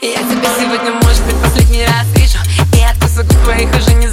Я тебя сегодня, может быть, последний раз вижу. И откусы губ твоих уже не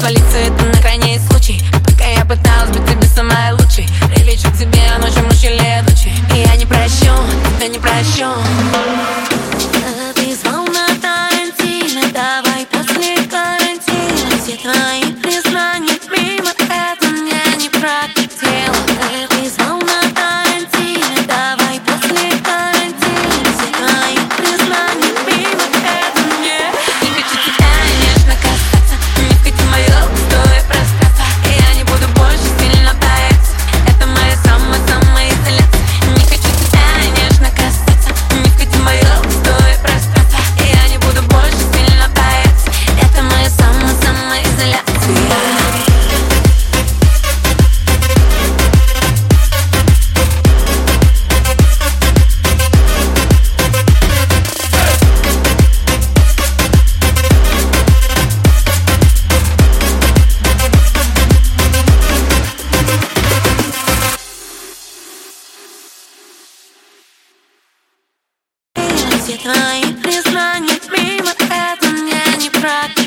свалиться это на крайний случай. Если твои признания мимо, это мне не прокатит